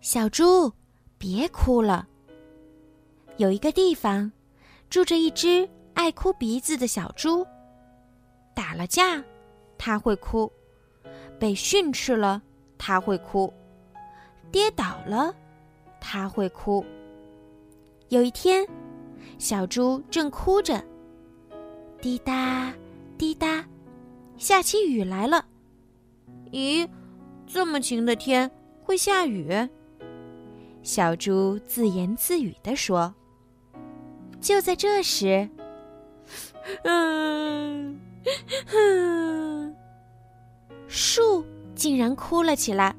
小猪，别哭了。有一个地方，住着一只爱哭鼻子的小猪。打了架，它会哭；被训斥了，它会哭；跌倒了，它会哭。有一天，小猪正哭着，滴答滴答，下起雨来了。咦，这么晴的天会下雨？小猪自言自语地说。就在这时，嗯，哼，树竟然哭了起来。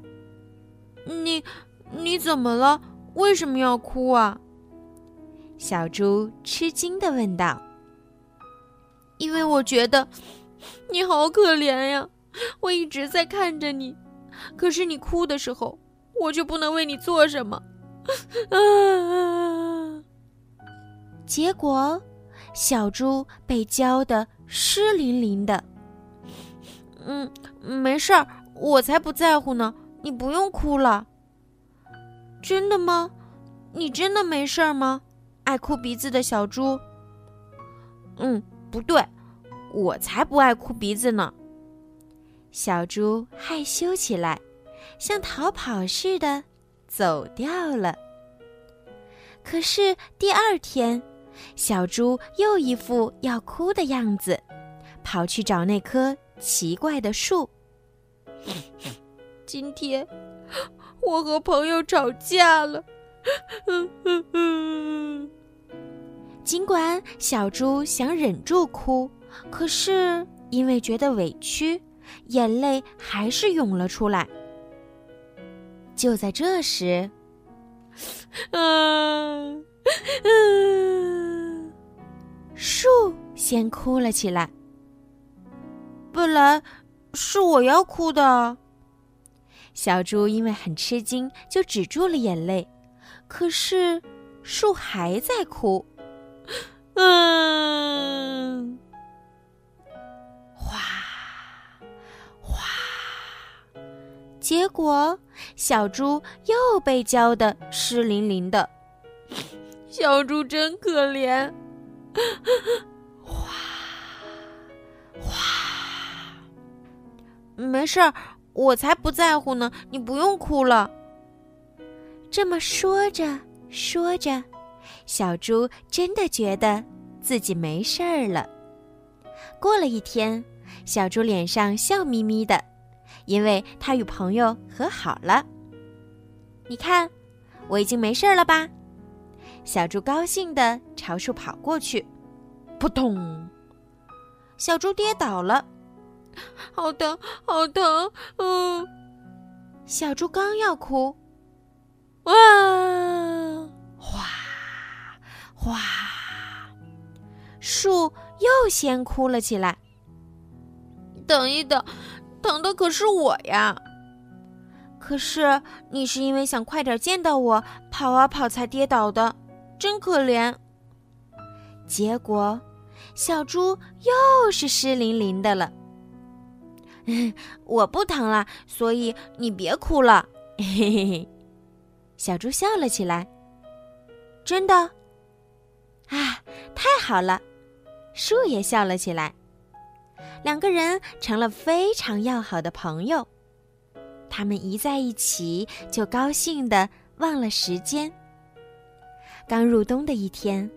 你，你怎么了？为什么要哭啊？小猪吃惊的问道。因为我觉得你好可怜呀，我一直在看着你，可是你哭的时候，我就不能为你做什么。结果，小猪被浇得湿淋淋的。嗯，没事儿，我才不在乎呢。你不用哭了。真的吗？你真的没事儿吗？爱哭鼻子的小猪。嗯，不对，我才不爱哭鼻子呢。小猪害羞起来，像逃跑似的。走掉了。可是第二天，小猪又一副要哭的样子，跑去找那棵奇怪的树。今天我和朋友吵架了。尽管小猪想忍住哭，可是因为觉得委屈，眼泪还是涌了出来。就在这时，嗯嗯，树先哭了起来。本来是我要哭的。小猪因为很吃惊，就止住了眼泪。可是树还在哭。嗯。结果，小猪又被浇得湿淋淋的。小猪真可怜。哗，哗，没事儿，我才不在乎呢。你不用哭了。这么说着说着，小猪真的觉得自己没事儿了。过了一天，小猪脸上笑眯眯的。因为他与朋友和好了，你看，我已经没事了吧？小猪高兴地朝树跑过去，扑通！小猪跌倒了，好疼，好疼！嗯，小猪刚要哭，哇，哗，哗，树又先哭了起来。等一等。疼的可是我呀！可是你是因为想快点见到我，跑啊跑才跌倒的，真可怜。结果，小猪又是湿淋淋的了。我不疼了，所以你别哭了。嘿嘿嘿，小猪笑了起来。真的？啊，太好了！树也笑了起来。两个人成了非常要好的朋友，他们一在一起就高兴的忘了时间。刚入冬的一天，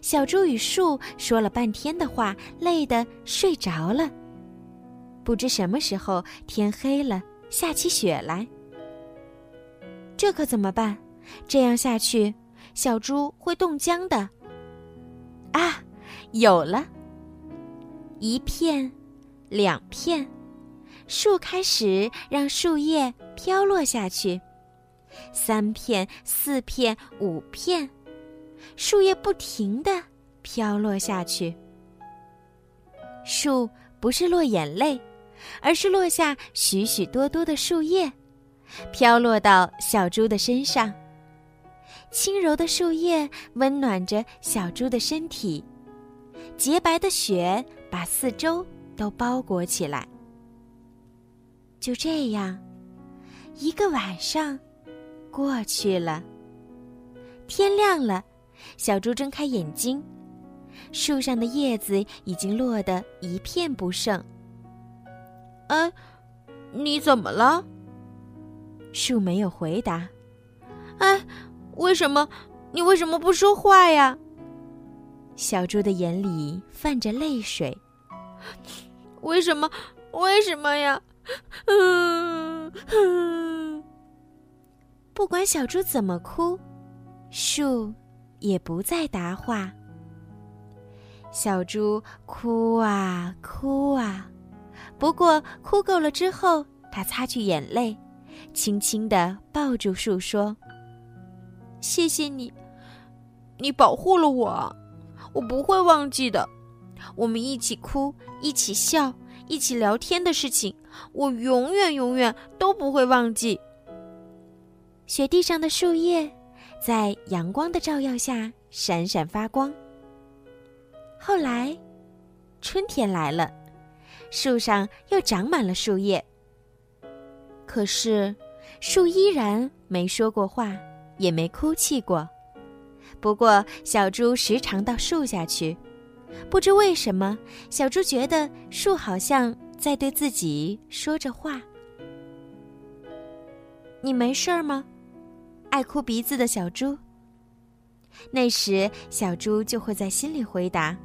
小猪与树说了半天的话，累得睡着了。不知什么时候天黑了，下起雪来。这可怎么办？这样下去，小猪会冻僵的。啊，有了，一片。两片，树开始让树叶飘落下去。三片、四片、五片，树叶不停的飘落下去。树不是落眼泪，而是落下许许多多的树叶，飘落到小猪的身上。轻柔的树叶温暖着小猪的身体，洁白的雪把四周。都包裹起来。就这样，一个晚上过去了。天亮了，小猪睁开眼睛，树上的叶子已经落得一片不剩。哎，你怎么了？树没有回答。哎，为什么？你为什么不说话呀？小猪的眼里泛着泪水。为什么？为什么呀？嗯，不管小猪怎么哭，树也不再答话。小猪哭啊哭啊，不过哭够了之后，它擦去眼泪，轻轻地抱住树说：“谢谢你，你保护了我，我不会忘记的。我们一起哭，一起笑。”一起聊天的事情，我永远永远都不会忘记。雪地上的树叶在阳光的照耀下闪闪发光。后来，春天来了，树上又长满了树叶。可是，树依然没说过话，也没哭泣过。不过，小猪时常到树下去。不知为什么，小猪觉得树好像在对自己说着话。你没事儿吗？爱哭鼻子的小猪。那时，小猪就会在心里回答：“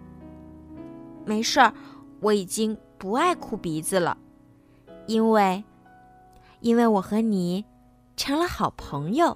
没事儿，我已经不爱哭鼻子了，因为，因为我和你成了好朋友。”